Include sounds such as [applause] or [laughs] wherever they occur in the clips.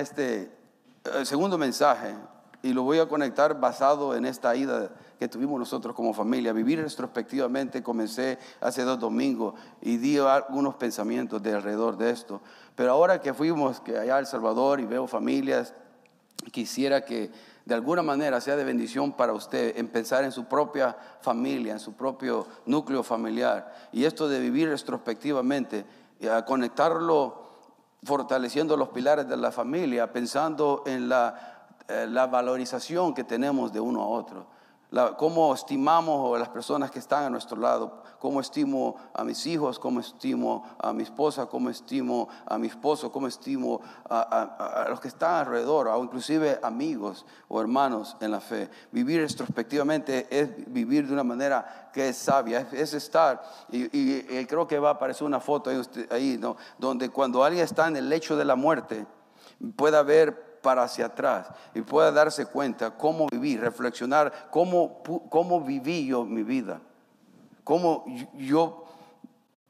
este eh, segundo mensaje y lo voy a conectar basado en esta ida que tuvimos nosotros como familia. Vivir retrospectivamente, comencé hace dos domingos y di algunos pensamientos de alrededor de esto. Pero ahora que fuimos que allá a El Salvador y veo familias, quisiera que de alguna manera sea de bendición para usted en pensar en su propia familia, en su propio núcleo familiar. Y esto de vivir retrospectivamente, y a conectarlo fortaleciendo los pilares de la familia, pensando en la, eh, valorización que tenemos de uno a otro. Cómo estimamos a las personas que están a nuestro lado, cómo estimo a mis hijos, cómo estimo a mi esposa, cómo estimo a mi esposo, cómo estimo a, los que están alrededor, o inclusive amigos o hermanos en la fe. Vivir retrospectivamente es vivir de una manera que es sabia, es, estar, y, creo que va a aparecer una foto ahí, ahí ¿no? donde cuando alguien está en el lecho de la muerte, pueda ver para hacia atrás y pueda darse cuenta cómo viví, reflexionar cómo, cómo viví yo mi vida, cómo yo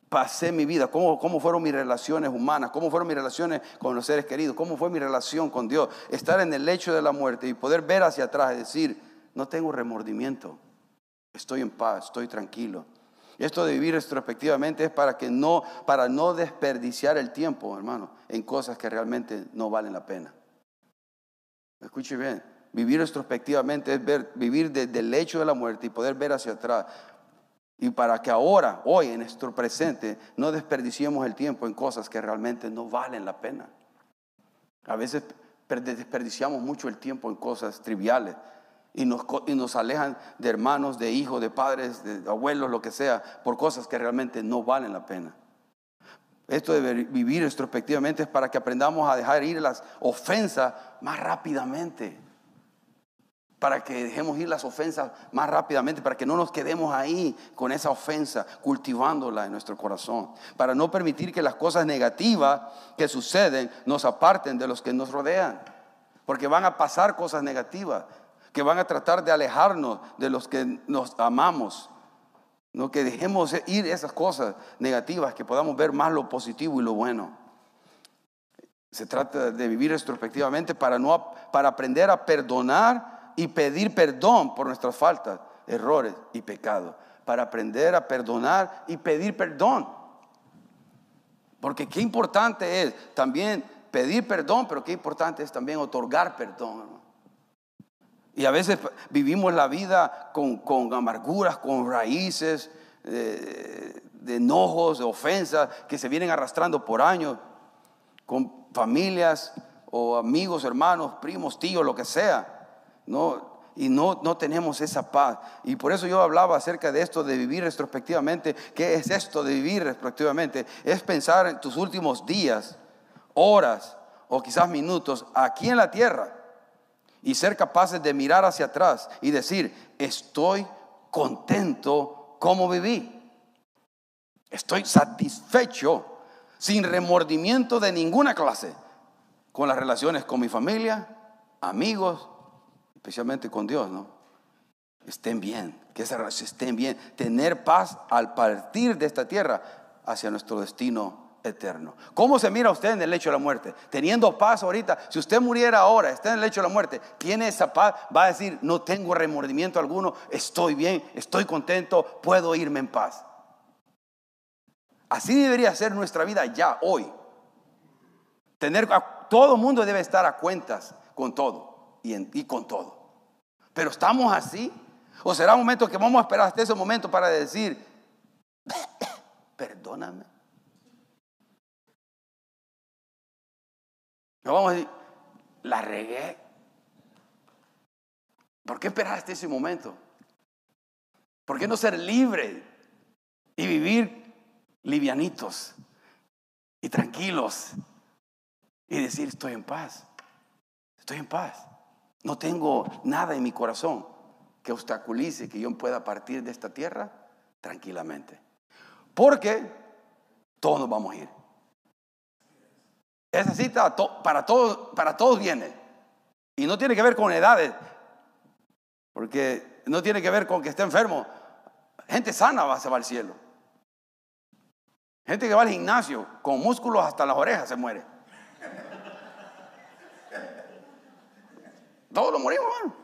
pasé mi vida, cómo, cómo fueron mis relaciones humanas, cómo fueron mis relaciones con los seres queridos, cómo fue mi relación con Dios, estar en el lecho de la muerte y poder ver hacia atrás y decir, no tengo remordimiento, estoy en paz, estoy tranquilo. Esto de vivir retrospectivamente es para que no, para no desperdiciar el tiempo, hermano, en cosas que realmente no valen la pena. Escuche bien, vivir retrospectivamente es ver, vivir desde el lecho de la muerte y poder ver hacia atrás. Y para que ahora, hoy, en nuestro presente, no desperdiciemos el tiempo en cosas que realmente no valen la pena. A veces desperdiciamos mucho el tiempo en cosas triviales y nos, y nos alejan de hermanos, de hijos, de padres, de abuelos, lo que sea, por cosas que realmente no valen la pena. Esto de vivir retrospectivamente es para que aprendamos a dejar ir las ofensas más rápidamente. Para que dejemos ir las ofensas más rápidamente, para que no nos quedemos ahí con esa ofensa, cultivándola en nuestro corazón. Para no permitir que las cosas negativas que suceden nos aparten de los que nos rodean. Porque van a pasar cosas negativas, que van a tratar de alejarnos de los que nos amamos. No que dejemos ir esas cosas negativas, que podamos ver más lo positivo y lo bueno. Se trata de vivir retrospectivamente para, no, para aprender a perdonar y pedir perdón por nuestras faltas, errores y pecados. Para aprender a perdonar y pedir perdón. Porque qué importante es también pedir perdón, pero qué importante es también otorgar perdón. Y a veces vivimos la vida con, amarguras, con raíces de, de enojos, de ofensas que se vienen arrastrando por años, con familias o amigos, hermanos, primos, tíos, lo que sea. ¿No? y no, no, tenemos esa paz. Y por eso yo hablaba acerca de esto de vivir retrospectivamente. ¿Qué es esto de vivir retrospectivamente? Es pensar en tus últimos días, horas o quizás minutos aquí en la tierra y ser capaces de mirar hacia atrás y decir, estoy contento como viví. Estoy satisfecho, sin remordimiento de ninguna clase, con las relaciones con mi familia, amigos, especialmente con Dios, ¿no? Estén bien, que estén bien, tener paz al partir de esta tierra hacia nuestro destino eterno. ¿Cómo se mira usted en el lecho de la muerte? Teniendo paz ahorita, si usted muriera ahora, está en el lecho de la muerte, tiene esa paz, va a decir, no tengo remordimiento alguno, estoy bien, estoy contento, puedo irme en paz. Así debería ser nuestra vida ya, hoy. Tener, todo mundo debe estar a cuentas con todo y, y con todo. Pero estamos así. ¿O será un momento que vamos a esperar hasta ese momento para decir, [coughs] perdóname? No vamos a decir, la regué. ¿Por qué esperaste ese momento? ¿Por qué no ser libre y vivir livianitos y tranquilos y decir estoy en paz? Estoy en paz. No tengo nada en mi corazón que obstaculice que yo pueda partir de esta tierra tranquilamente. Porque todos nos vamos a ir. Esa cita para todos, para todos viene. Y no tiene que ver con edades. Porque no tiene que ver con que esté enfermo. Gente sana va, se va al cielo. Gente que va al gimnasio con músculos hasta las orejas se muere. Todos lo morimos, hermano.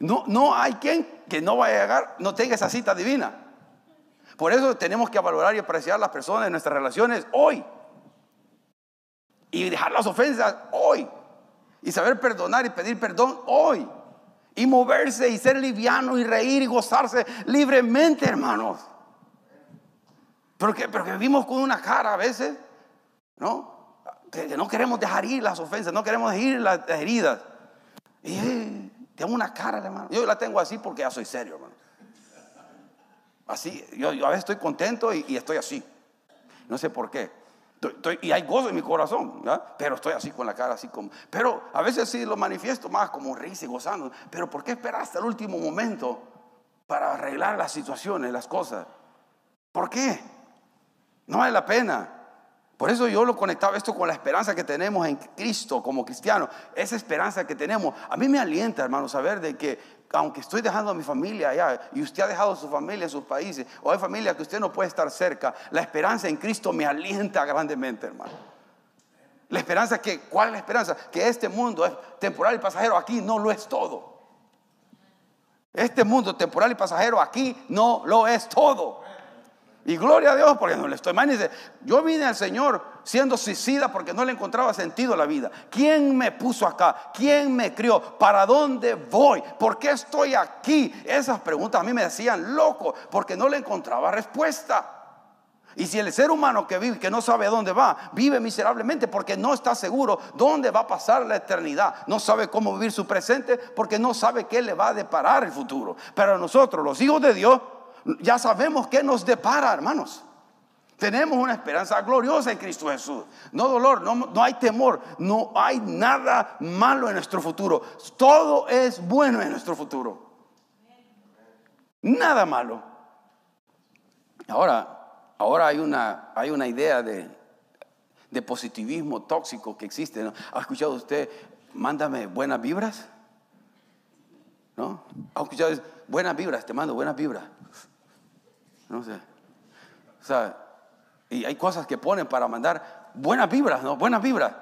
No, no hay quien que no vaya a llegar, no tenga esa cita divina. Por eso tenemos que valorar y apreciar las personas en nuestras relaciones hoy. Y dejar las ofensas hoy. Y saber perdonar y pedir perdón hoy. Y moverse y ser liviano y reír y gozarse libremente, hermanos. Pero que, pero que vivimos con una cara a veces, ¿no? Que, no queremos dejar ir las ofensas, no queremos dejar ir las heridas. Y eh, tengo una cara, hermano. Yo la tengo así porque ya soy serio, hermano. Así, yo, a veces estoy contento y, estoy así. No sé por qué. y hay gozo en mi corazón, pero estoy así con la cara así como. Pero a veces sí lo manifiesto más como risa y gozando. Pero ¿por qué esperar hasta el último momento para arreglar las situaciones, las cosas? ¿Por qué? No vale la pena. Por eso yo lo conectaba esto con la esperanza que tenemos en Cristo como cristiano. Esa esperanza que tenemos. A mí me alienta, hermano, saber de que aunque estoy dejando a mi familia allá y usted ha dejado a su familia en sus países, o hay familia que usted no puede estar cerca, la esperanza en Cristo me alienta grandemente, hermano. La esperanza que, ¿cuál es la esperanza? Que este mundo es temporal y pasajero, aquí no lo es todo. Este mundo temporal y pasajero aquí no lo es todo. Y gloria a Dios porque no le estoy mal. Yo vine al Señor siendo suicida porque no le encontraba sentido a la vida. ¿Quién me puso acá? ¿Quién me crió? ¿Para dónde voy? ¿Por qué estoy aquí? Esas preguntas a mí me decían loco porque no le encontraba respuesta. Y si el ser humano que vive, que no sabe dónde va, vive miserablemente porque no está seguro dónde va a pasar la eternidad, no sabe cómo vivir su presente porque no sabe qué le va a deparar el futuro. Pero nosotros, los hijos de Dios, ya sabemos qué nos depara, hermanos. Tenemos una esperanza gloriosa en Cristo Jesús. No dolor, no, no, hay temor, no hay nada malo en nuestro futuro. Todo es bueno en nuestro futuro. Nada malo. Ahora, ahora hay una, hay una idea de, de positivismo tóxico que existe. ¿Ha escuchado usted, mándame buenas vibras? ¿No? ¿Ha escuchado buenas vibras? Te mando buenas vibras. No sé. O sea, y hay cosas que ponen para mandar buenas vibras, ¿no? Buenas vibras.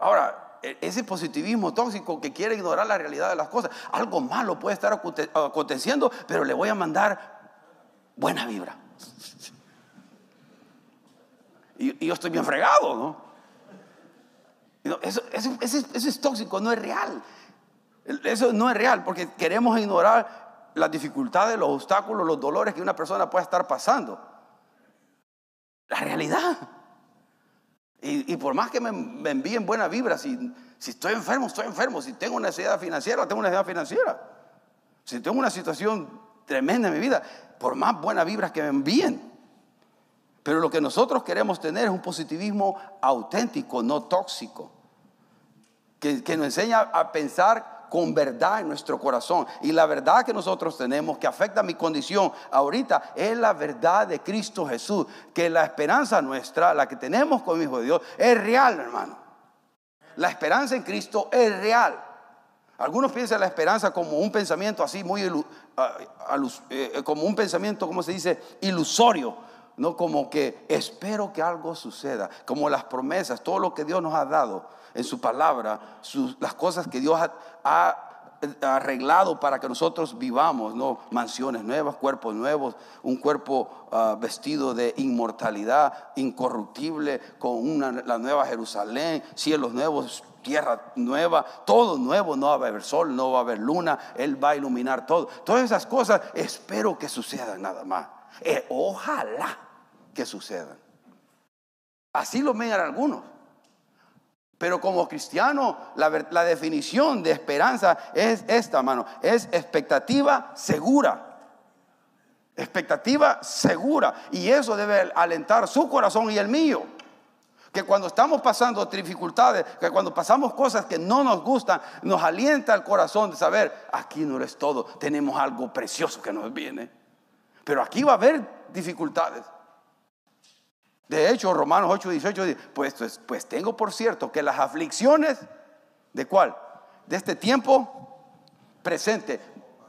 Ahora, e, ese positivismo tóxico que quiere ignorar la realidad de las cosas, algo malo puede estar aconteciendo, pero le voy a mandar buena vibra. Y, yo estoy bien fregado, ¿no? Eso, eso, eso es tóxico, no es real. Eso no es real porque queremos ignorar las dificultades, los obstáculos, los dolores que una persona puede estar pasando. La realidad. Y, por más que me, envíen buena vibra, si, estoy enfermo, estoy enfermo. Si tengo una necesidad financiera, tengo una necesidad financiera. Si tengo una situación tremenda en mi vida, por más buenas vibras que me envíen. Pero lo que nosotros queremos tener es un positivismo auténtico, no tóxico. Que nos enseña a pensar con verdad en nuestro corazón. Y la verdad que nosotros tenemos que afecta mi condición ahorita es la verdad de Cristo Jesús. Que la esperanza nuestra, la que tenemos con el Hijo de Dios, es real, hermano. La esperanza en Cristo es real. Algunos piensan la esperanza como un pensamiento así muy, eh, como un pensamiento, como se dice, ilusorio no como que espero que algo suceda, como las promesas, todo lo que Dios nos ha dado en su palabra, las cosas que Dios ha, arreglado para que nosotros vivamos, ¿no? Mansiones nuevas, cuerpos nuevos, un cuerpo ah, vestido de inmortalidad, incorruptible, con la nueva Jerusalén, cielos nuevos, tierra nueva, todo nuevo, no va a haber sol, no va a haber luna, Él va a iluminar todo. Todas esas cosas espero que sucedan nada más. Eh, ojalá que sucedan. Así lo ven algunos. Pero como cristiano, la, definición de esperanza es esta, mano. Es expectativa segura. Expectativa segura. Y eso debe alentar su corazón y el mío. Que cuando estamos pasando dificultades, que cuando pasamos cosas que no nos gustan, nos alienta el corazón de saber, aquí no es todo, tenemos algo precioso que nos viene. Pero aquí va a haber dificultades. De hecho, Romanos 8, 18 dice, pues, pues, pues, tengo por cierto que las aflicciones, ¿de cuál? De este tiempo presente,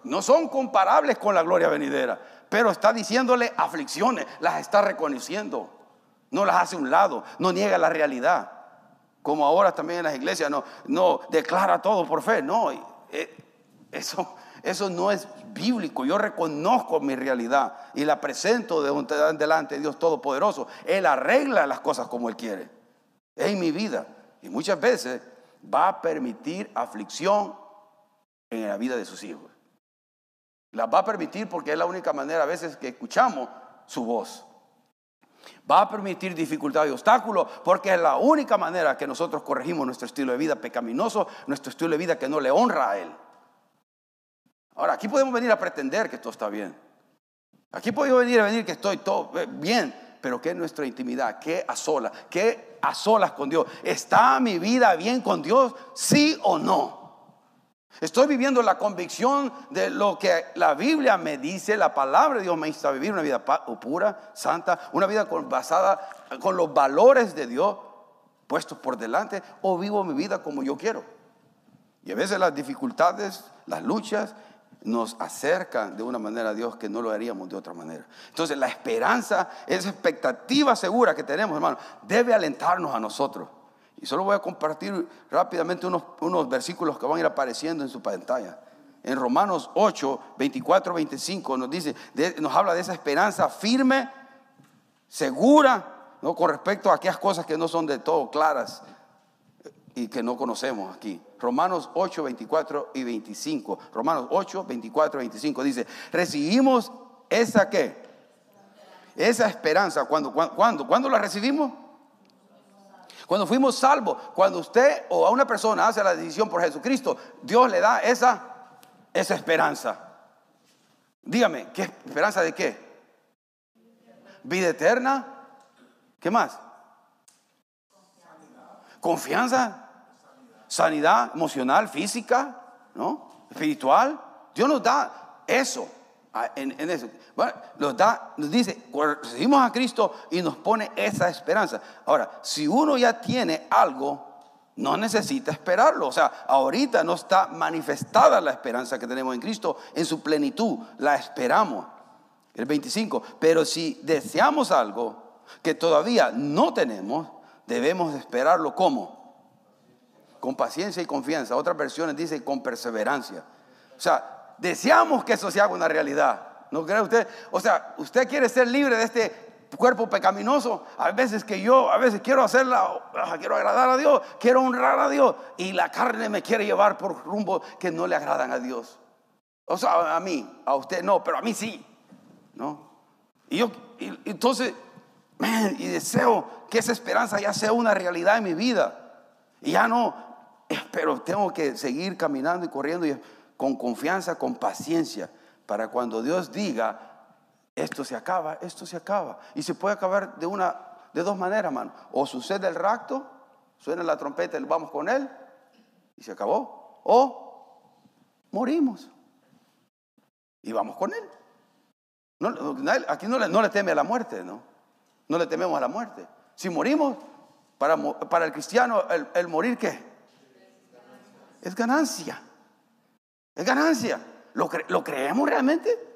no son comparables con la gloria venidera, pero está diciéndole aflicciones, las está reconociendo, no las hace un lado, no niega la realidad. Como ahora también en las iglesias, no, no declara todo por fe. No, eh, eso, eso no es bíblico. Yo reconozco mi realidad y la presento de delante de Dios Todopoderoso. Él arregla las cosas como Él quiere. En mi vida. Y muchas veces va a permitir aflicción en la vida de sus hijos. Las va a permitir porque es la única manera a veces que escuchamos su voz. Va a permitir dificultad y obstáculos porque es la única manera que nosotros corregimos nuestro estilo de vida pecaminoso, nuestro estilo de vida que no le honra a Él. Ahora, aquí podemos venir a pretender que todo está bien. Aquí podemos venir a venir que estoy todo bien, pero ¿qué es nuestra intimidad? ¿Qué a solas? ¿Qué a solas con Dios? ¿Está mi vida bien con Dios? ¿Sí o no? Estoy viviendo la convicción de lo que la Biblia me dice, la palabra de Dios me insta a vivir una vida pura, santa, una vida basada con los valores de Dios puestos por delante, o vivo mi vida como yo quiero. Y a veces las dificultades, las luchas, nos acercan de una manera a Dios que no lo haríamos de otra manera. Entonces la esperanza, esa expectativa segura que tenemos, hermano, debe alentarnos a nosotros. Y solo voy a compartir rápidamente unos, versículos que van a ir apareciendo en su pantalla. En Romanos 8, 24, 25 nos dice, nos habla de esa esperanza firme, segura, ¿no? con respecto a aquellas cosas que no son de todo claras y que no conocemos aquí. Romanos 8, 24 y 25. Romanos 8, 24 y 25 dice, recibimos esa qué? Esa esperanza. ¿Cuándo, cuándo, ¿Cuándo la recibimos? Cuando fuimos salvos, cuando usted o a una persona hace la decisión por Jesucristo, Dios le da esa, esa esperanza. Dígame, ¿qué esperanza de qué? Vida eterna. ¿Qué más? Confianza, sanidad emocional, física, ¿no? Espiritual. Dios nos da eso. En, eso. Bueno, nos da, nos dice, recibimos a Cristo y nos pone esa esperanza. Ahora, si uno ya tiene algo, no necesita esperarlo. O sea, ahorita no está manifestada la esperanza que tenemos en Cristo en su plenitud. La esperamos. El 25. Pero si deseamos algo que todavía no tenemos, debemos esperarlo como? Con paciencia y confianza. Otras versiones dicen con perseverancia. O sea, deseamos que eso se haga una realidad. ¿No cree usted? O sea, usted quiere ser libre de este cuerpo pecaminoso. A veces que yo, a veces quiero hacerla, ah, quiero agradar a Dios, quiero honrar a Dios. Y la carne me quiere llevar por rumbo que no le agradan a Dios. O sea, a mí, a usted no, pero a mí sí. ¿No? Y yo, entonces, y deseo que esa esperanza ya sea una realidad en mi vida. Y ya no, pero tengo que seguir caminando y corriendo y con confianza, con paciencia, para cuando Dios diga, esto se acaba, esto se acaba. Y se puede acabar de, una, de dos maneras, hermano. O sucede el rapto, suena la trompeta y vamos con Él, y se acabó. O morimos y vamos con Él. aquí no le, no le, teme a la muerte, ¿no? No le tememos a la muerte. Si morimos, para, el cristiano, el, el morir, ¿qué? Es ganancia. Es ganancia. ¿Lo, ¿Lo, creemos realmente?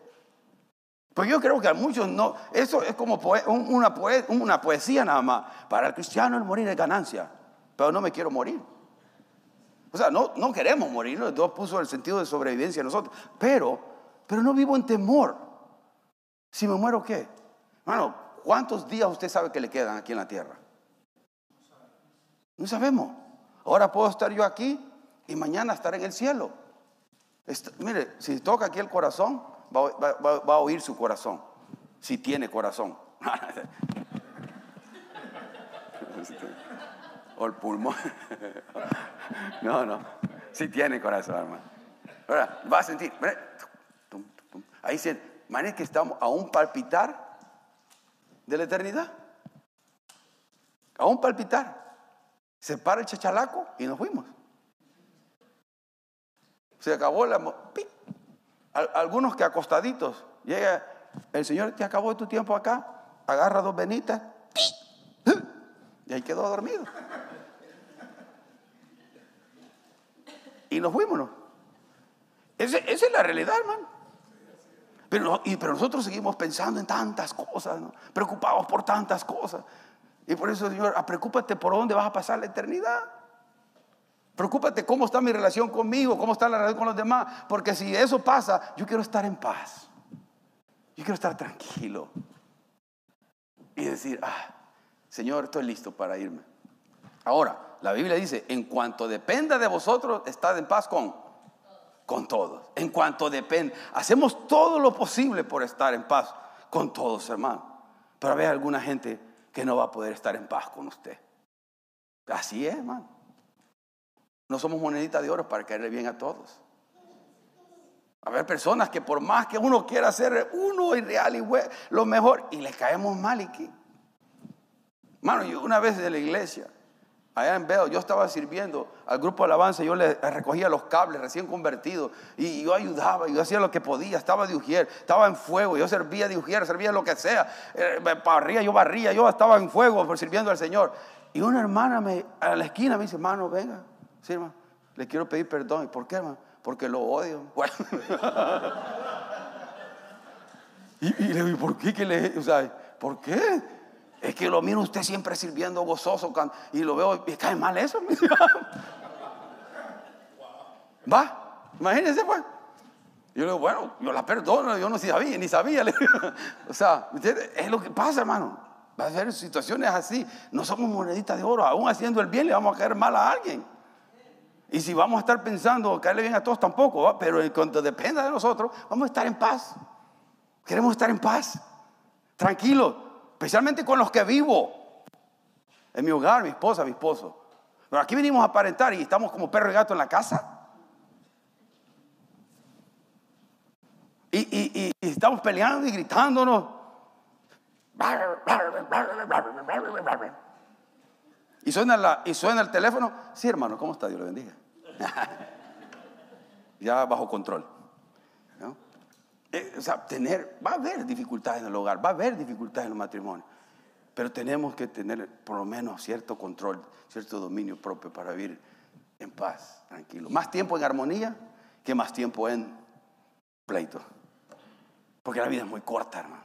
Pues yo creo que a muchos no. Eso es como una, poesía nada más. Para el cristiano el morir es ganancia. Pero no me quiero morir. O sea, no, no queremos morir. Dios puso el sentido de sobrevivencia en nosotros. Pero, pero no vivo en temor. Si me muero, ¿qué? Bueno, ¿cuántos días usted sabe que le quedan aquí en la tierra? No sabemos. Ahora puedo estar yo aquí y mañana estar en el cielo mire, si toca aquí el corazón, va, a oír su corazón, si tiene corazón. [laughs] o el pulmón. [laughs] no, no, si tiene corazón, hermano. Va a sentir, ahí dice, man, que estamos a un palpitar de la eternidad. A un palpitar. Se para el chachalaco y nos fuimos. Se acabó la... Algunos que acostaditos, llega el Señor, te acabó tu tiempo acá, agarra dos venitas y ahí quedó dormido. Y nos fuimos. Esa, es la realidad, hermano. Pero, y, nosotros seguimos pensando en tantas cosas, preocupados por tantas cosas. Y por eso, Señor, preocúpate por dónde vas a pasar la eternidad. Preocúpate cómo está mi relación conmigo, cómo está la relación con los demás. Porque si eso pasa, yo quiero estar en paz. Yo quiero estar tranquilo. Y decir, ah, Señor, estoy listo para irme. Ahora, la Biblia dice, en cuanto dependa de vosotros, estad en paz con, con todos. En cuanto dependa, hacemos todo lo posible por estar en paz con todos, hermano. Pero hay alguna gente que no va a poder estar en paz con usted. Así es, hermano. No somos moneditas de oro para caerle bien a todos. A ver, personas que por más que uno quiera ser uno y real y lo mejor, y le caemos mal y qué. Mano, una vez de la iglesia, allá en Veo, yo estaba sirviendo al grupo de alabanza, yo le recogía los cables recién convertidos y yo ayudaba, yo hacía lo que podía, estaba de ujier, estaba en fuego, yo servía de ujier, servía lo que sea, eh, barría, yo barría, yo estaba en fuego sirviendo al Señor. Y una hermana me, a la esquina me dice, hermano, venga, sí, hermano, le quiero pedir perdón. ¿Y por qué, hermano? Porque lo odio. [laughs] y, le digo, ¿por qué? Que le, o sea, ¿Por qué? Es que lo miro usted siempre sirviendo gozoso y lo veo y cae mal eso. [laughs] Va, imagínense pues. Yo le digo, bueno, yo la perdono, yo no sabía, ni sabía. o sea, es lo que pasa, hermano. Va a haber situaciones así. No somos moneditas de oro, aún haciendo el bien le vamos a caer mal a alguien. Y si vamos a estar pensando caerle bien a todos tampoco, pero en cuanto dependa de nosotros, vamos a estar en paz. Queremos estar en paz, tranquilos, especialmente con los que vivo. En mi hogar, mi esposa, mi esposo. Pero aquí venimos a aparentar y estamos como perro y gato en la casa. Y, estamos peleando y gritándonos. Y suena, y suena el teléfono. Sí, hermano, ¿cómo está? Dios le bendiga. [laughs] ya bajo control. Eh, o sea, tener, va a haber dificultades en el hogar, va a haber dificultades en el matrimonio. Pero tenemos que tener por lo menos cierto control, cierto dominio propio para vivir en paz, tranquilo. Más tiempo en armonía que más tiempo en pleito. Porque la vida es muy corta, hermano.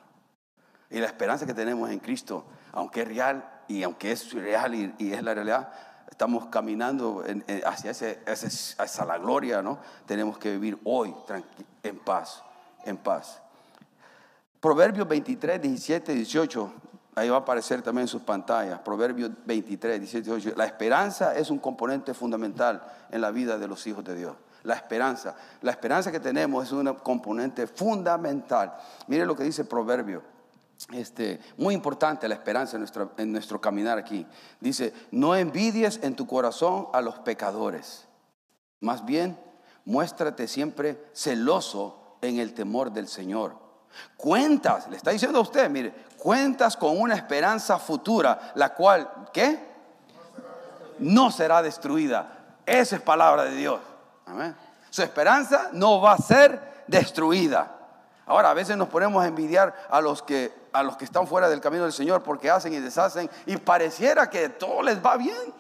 Y la esperanza que tenemos en Cristo, aunque es real y aunque es real y es la realidad, estamos caminando hacia, ese, hacia la gloria, ¿no? Tenemos que vivir hoy en paz, en paz. Proverbios 23, 17, 18, ahí va a aparecer también en sus pantallas. Proverbios 23, 17, 18. La esperanza es un componente fundamental en la vida de los hijos de Dios. La esperanza, la esperanza que tenemos es un componente fundamental. Mire lo que dice Proverbio este, muy importante la esperanza en nuestro, en nuestro caminar aquí. Dice, no envidies en tu corazón a los pecadores. Más bien, muéstrate siempre celoso en el temor del Señor. Cuentas, le está diciendo a usted, mire, cuentas con una esperanza futura, la cual, ¿qué? No será destruida. Esa es palabra de Dios. Su esperanza no va a ser destruida. Ahora, a veces nos ponemos a envidiar a los que a los que están fuera del camino del Señor porque hacen y deshacen y pareciera que todo les va bien.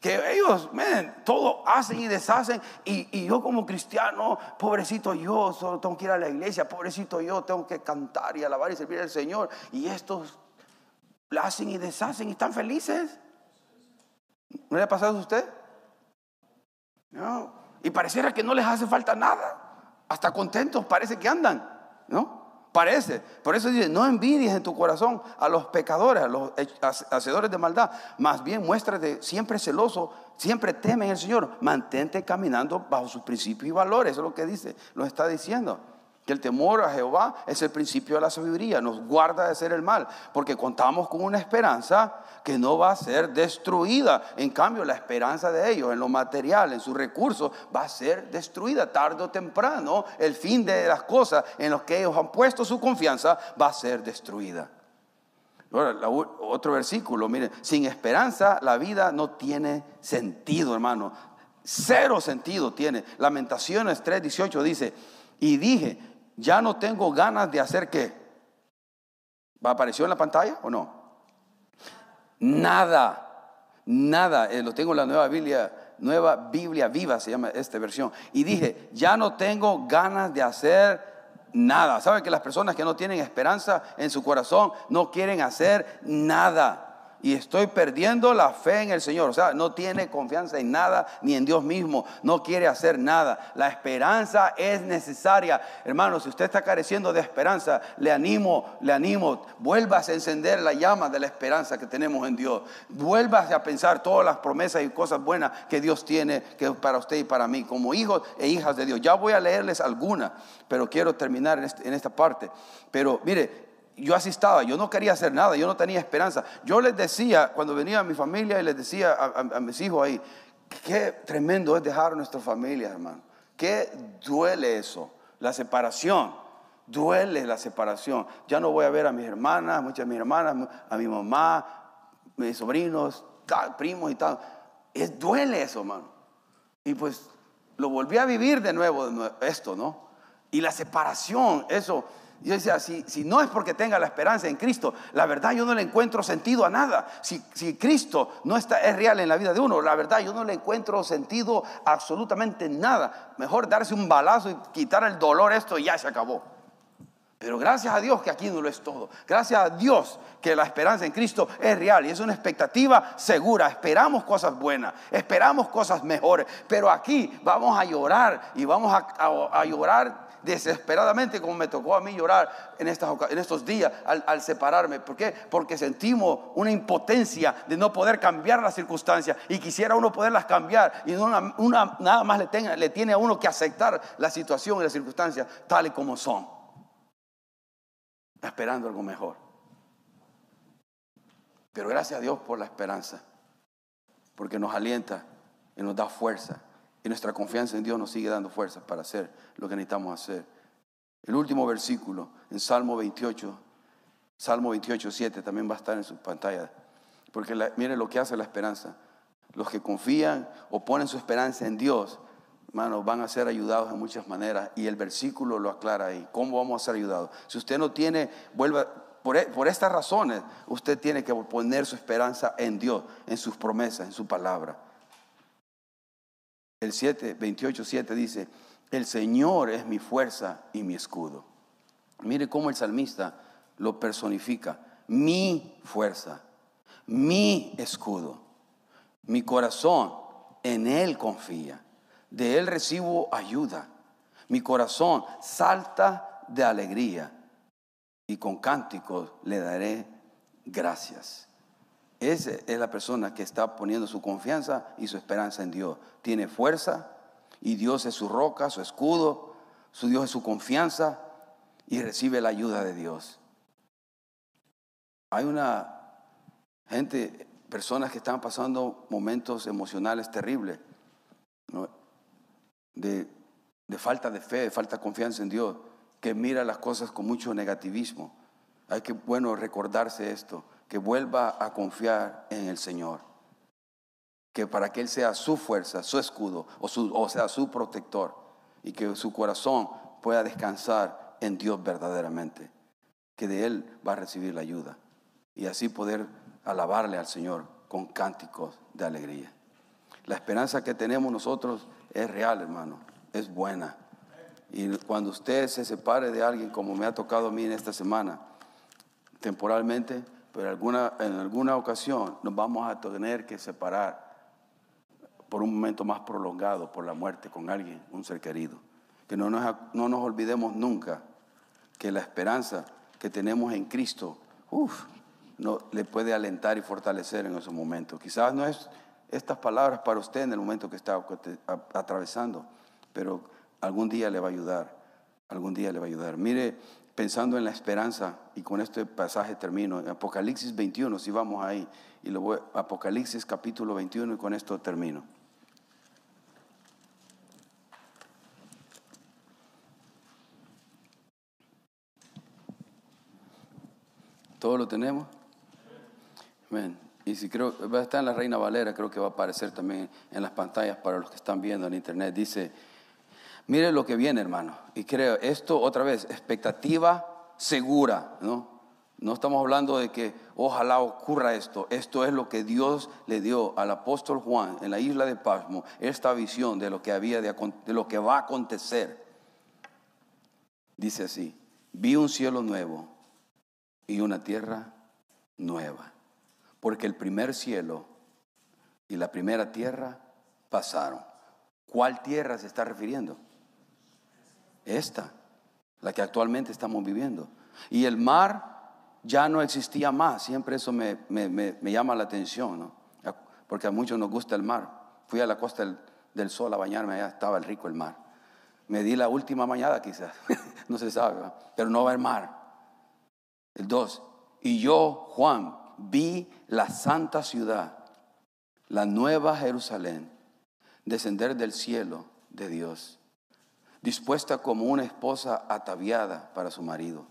Que ellos, miren, todo hacen y deshacen y, yo como cristiano, pobrecito yo, solo tengo que ir a la iglesia, pobrecito yo, tengo que cantar y alabar y servir al Señor. Y estos hacen y deshacen y están felices. ¿No le ha pasado a usted? No. Y pareciera que no les hace falta nada. Hasta contentos parece que andan, ¿no? Parece. Por eso dice, no envidies en tu corazón a los pecadores, a los hacedores de maldad. Más bien muéstrate siempre celoso, siempre teme en el Señor. Mantente caminando bajo sus principios y valores. Eso es lo que dice, lo está diciendo que el temor a Jehová es el principio de la sabiduría, nos guarda de hacer el mal, porque contamos con una esperanza que no va a ser destruida. En cambio, la esperanza de ellos en lo material, en sus recursos, va a ser destruida tarde o temprano. El fin de las cosas en las que ellos han puesto su confianza va a ser destruida. Ahora, otro versículo, miren, sin esperanza la vida no tiene sentido, hermano. Cero sentido tiene. Lamentaciones 3:18 dice, y dije, ya no tengo ganas de hacer qué. ¿Va apareció en la pantalla o no? Nada, nada. Eh, lo tengo en la nueva Biblia, nueva Biblia viva se llama esta versión. Y dije, ya no tengo ganas de hacer nada. ¿Saben que las personas que no tienen esperanza en su corazón no quieren hacer nada? Y estoy perdiendo la fe en el Señor. O sea, no tiene confianza en nada ni en Dios mismo. No quiere hacer nada. La esperanza es necesaria. Hermano, si usted está careciendo de esperanza, le animo, le animo. Vuelvas a encender la llama de la esperanza que tenemos en Dios. Vuelvas a pensar todas las promesas y cosas buenas que Dios tiene que para usted y para mí, como hijos e hijas de Dios. Ya voy a leerles alguna, pero quiero terminar en, este, esta parte. Pero mire, yo así estaba, yo no quería hacer nada, yo no tenía esperanza. Yo les decía, cuando venía mi familia y les decía a, mis hijos ahí, qué tremendo es dejar a nuestra familia, hermano. Qué duele eso, la separación. Duele la separación. Ya no voy a ver a mis hermanas, muchas de mis hermanas, a mi mamá, mis sobrinos, primos y tal. Es, duele eso, hermano. Y pues lo volví a vivir de nuevo, esto, ¿no? Y la separación, eso yo decía, si, si, no es porque tenga la esperanza en Cristo, la verdad yo no le encuentro sentido a nada. Si, si, Cristo no está, es real en la vida de uno, la verdad yo no le encuentro sentido absolutamente nada. Mejor darse un balazo y quitar el dolor esto y ya se acabó. Pero gracias a Dios que aquí no lo es todo. Gracias a Dios que la esperanza en Cristo es real y es una expectativa segura. Esperamos cosas buenas, esperamos cosas mejores. Pero aquí vamos a llorar y vamos a llorar desesperadamente como me tocó a mí llorar en, en estos días al, separarme. ¿Por qué? Porque sentimos una impotencia de no poder cambiar las circunstancias y quisiera uno poderlas cambiar y nada más le, le tiene a uno que aceptar la situación y las circunstancias tal y como son, esperando algo mejor. Pero gracias a Dios por la esperanza, porque nos alienta y nos da fuerza y nuestra confianza en Dios nos sigue dando fuerzas para hacer lo que necesitamos hacer. El último versículo en Salmo 28, Salmo 28, 7 también va a estar en su pantalla. Porque mire lo que hace la esperanza. Los que confían o ponen su esperanza en Dios, hermanos, van a ser ayudados de muchas maneras. Y el versículo lo aclara ahí. ¿Cómo vamos a ser ayudados? Si usted no tiene, vuelva, por, e, por estas razones, usted tiene que poner su esperanza en Dios, en sus promesas, en su palabra. El 7, 28, 7 dice, el Señor es mi fuerza y mi escudo. Mire cómo el salmista lo personifica. Mi fuerza, mi escudo. Mi corazón en Él confía. De Él recibo ayuda. Mi corazón salta de alegría y con cánticos le daré gracias. Esa es la persona que está poniendo su confianza y su esperanza en Dios. Tiene fuerza y Dios es su roca, su escudo, su Dios es su confianza y recibe la ayuda de Dios. Hay una gente, personas que están pasando momentos emocionales terribles, de, de falta de fe, de falta de confianza en Dios, que mira las cosas con mucho negativismo. Hay que, bueno, recordarse esto que vuelva a confiar en el Señor. Que para que Él sea su fuerza, su escudo, o, o sea, su protector. Y que su corazón pueda descansar en Dios verdaderamente. Que de Él va a recibir la ayuda. Y así poder alabarle al Señor con cánticos de alegría. La esperanza que tenemos nosotros es real, hermano. Es buena. Y cuando usted se separe de alguien, como me ha tocado a mí en esta semana, temporalmente, pero en alguna ocasión nos vamos a tener que separar por un momento más prolongado por la muerte con alguien, un ser querido. Que no nos, no nos olvidemos nunca que la esperanza que tenemos en Cristo, no, le puede alentar y fortalecer en esos momentos. Quizás no es estas palabras para usted en el momento que está atravesando, pero algún día le va a ayudar, algún día le va a ayudar. Mire pensando en la esperanza, y con este pasaje termino, Apocalipsis 21, si vamos ahí, y lo voy, Apocalipsis capítulo 21, y con esto termino. ¿Todo lo tenemos? Amén. Y si creo, va a estar en la Reina Valera, creo que va a aparecer también en las pantallas para los que están viendo en internet. Dice, Mire lo que viene, hermano. Y creo, esto otra vez, expectativa segura, ¿no? No estamos hablando de que ojalá ocurra esto. Esto es lo que Dios le dio al apóstol Juan en la isla de Pasmo, esta visión de lo que había de, de lo que va a acontecer. Dice así: Vi un cielo nuevo y una tierra nueva, porque el primer cielo y la primera tierra pasaron. ¿Cuál tierra se está refiriendo? Esta, la que actualmente estamos viviendo. Y el mar ya no existía más, siempre eso me, llama la atención, ¿no? porque a muchos nos gusta el mar. Fui a la costa del, del Sol a bañarme, allá estaba el rico el mar. Me di la última mañana quizás, [laughs] no se sabe, pero no va el mar. El 2. Y yo, Juan, vi la santa ciudad, la nueva Jerusalén, descender del cielo de Dios, dispuesta como una esposa ataviada para su marido.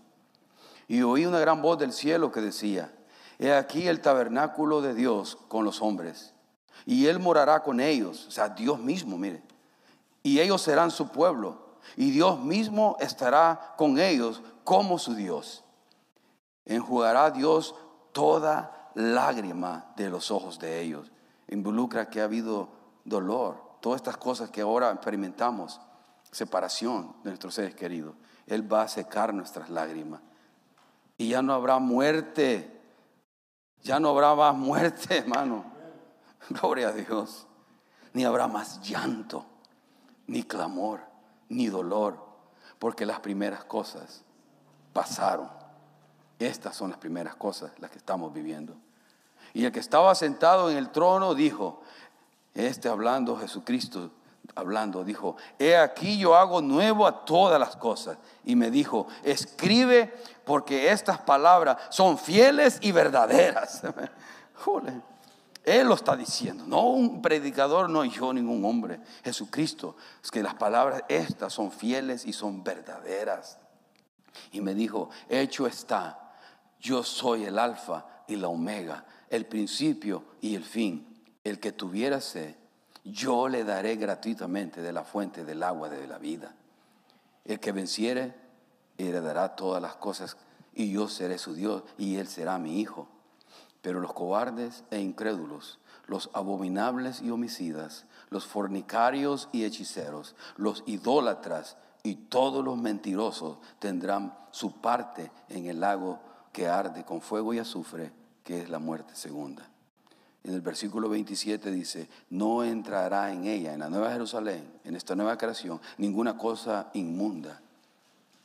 Y oí una gran voz del cielo que decía, He aquí el tabernáculo de Dios con los hombres, y Él morará con ellos, o sea, Dios mismo, mire, y ellos serán su pueblo, y Dios mismo estará con ellos como su Dios. Enjugará Dios toda lágrima de los ojos de ellos. Involucra que ha habido dolor, todas estas cosas que ahora experimentamos, separación de nuestros seres queridos. Él va a secar nuestras lágrimas. Y ya no habrá muerte. Ya no habrá más muerte, [laughs] hermano. Gloria a Dios. Ni habrá más llanto, ni clamor, ni dolor, porque las primeras cosas pasaron. Estas son las primeras cosas, las que estamos viviendo. Y el que estaba sentado en el trono dijo, este hablando Jesucristo, hablando, dijo, he aquí yo hago nuevo a todas las cosas. Y me dijo, escribe porque estas palabras son fieles y verdaderas. [laughs] Él lo está diciendo, no un predicador, no yo, ningún hombre, Jesucristo. Es que las palabras estas son fieles y son verdaderas. Y me dijo, hecho está, yo soy el alfa y la omega, el principio y el fin. El que tuviera sed, yo le daré gratuitamente de la fuente del agua de la vida. El que venciere, heredará todas las cosas y yo seré su Dios y él será mi hijo. Pero los cobardes e incrédulos, los abominables y homicidas, los fornicarios y hechiceros, los idólatras y todos los mentirosos tendrán su parte en el lago que arde con fuego y azufre, que es la muerte segunda. En el versículo 27 dice, no entrará en ella, en la nueva Jerusalén, en esta nueva creación, ninguna cosa inmunda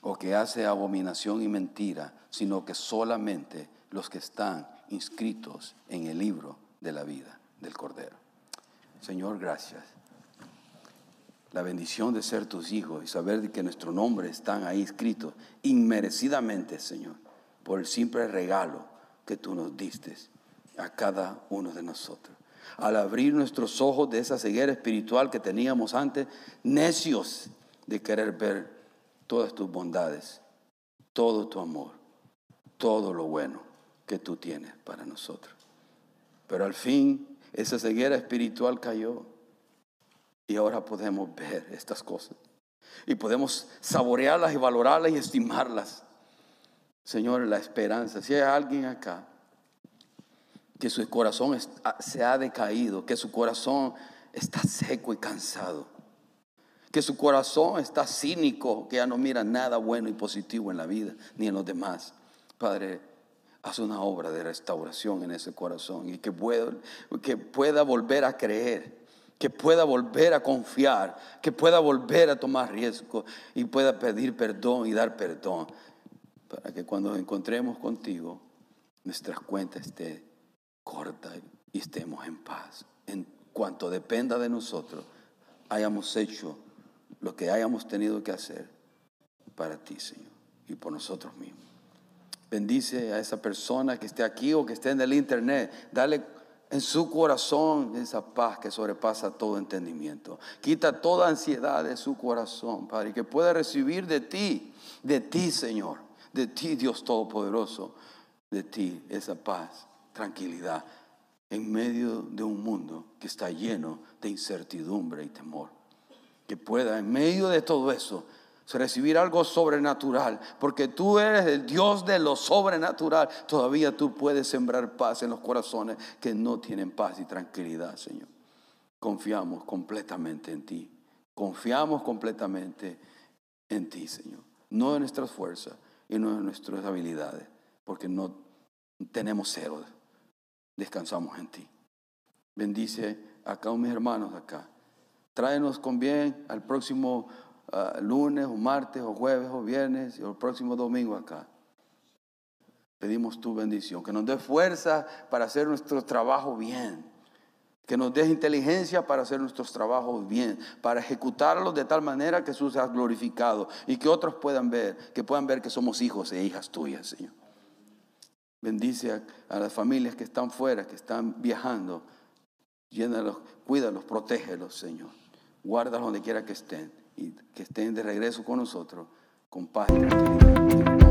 o que hace abominación y mentira, sino que solamente los que están inscritos en el libro de la vida del Cordero. Señor, gracias. La bendición de ser tus hijos y saber que nuestro nombre están ahí escritos inmerecidamente, Señor, por el simple regalo que tú nos diste a cada uno de nosotros. Al abrir nuestros ojos de esa ceguera espiritual que teníamos antes, necios de querer ver todas tus bondades, todo tu amor, todo lo bueno que tú tienes para nosotros. Pero al fin esa ceguera espiritual cayó y ahora podemos ver estas cosas y podemos saborearlas y valorarlas y estimarlas. Señor, la esperanza. Si hay alguien acá que su corazón se ha decaído, que su corazón está seco y cansado, que su corazón está cínico, que ya no mira nada bueno y positivo en la vida ni en los demás. Padre, haz una obra de restauración en ese corazón y que pueda, que pueda volver a creer, que pueda volver a confiar, que pueda volver a tomar riesgo y pueda pedir perdón y dar perdón, para que cuando nos encontremos contigo, nuestras cuentas estén corta y estemos en paz. En cuanto dependa de nosotros, hayamos hecho lo que hayamos tenido que hacer para ti, Señor, y por nosotros mismos. Bendice a esa persona que esté aquí o que esté en el internet. Dale en su corazón esa paz que sobrepasa todo entendimiento. Quita toda ansiedad de su corazón, Padre, que pueda recibir de ti, de ti, Señor, de ti, Dios Todopoderoso, de ti esa paz tranquilidad en medio de un mundo que está lleno de incertidumbre y temor. Que pueda en medio de todo eso recibir algo sobrenatural, porque tú eres el Dios de lo sobrenatural. Todavía tú puedes sembrar paz en los corazones que no tienen paz y tranquilidad, Señor. Confiamos completamente en ti. Confiamos completamente en ti, Señor. No en nuestras fuerzas y no en nuestras habilidades, porque no tenemos cero descansamos en ti. Bendice a cada mis hermanos acá. Tráenos con bien al próximo ah, lunes o martes o jueves o viernes o el próximo domingo acá. Pedimos tu bendición, que nos dé fuerza para hacer nuestro trabajo bien, que nos dé inteligencia para hacer nuestros trabajos bien, para ejecutarlos de tal manera que Jesús sea glorificado y que otros puedan ver, que puedan ver que somos hijos e hijas tuyas, Señor. Bendice a, las familias que están fuera, que están viajando. Llénalos, cuídalos, protégelos, Señor. Guárdalos donde quiera que estén y que estén de regreso con nosotros, con paz y tranquilidad.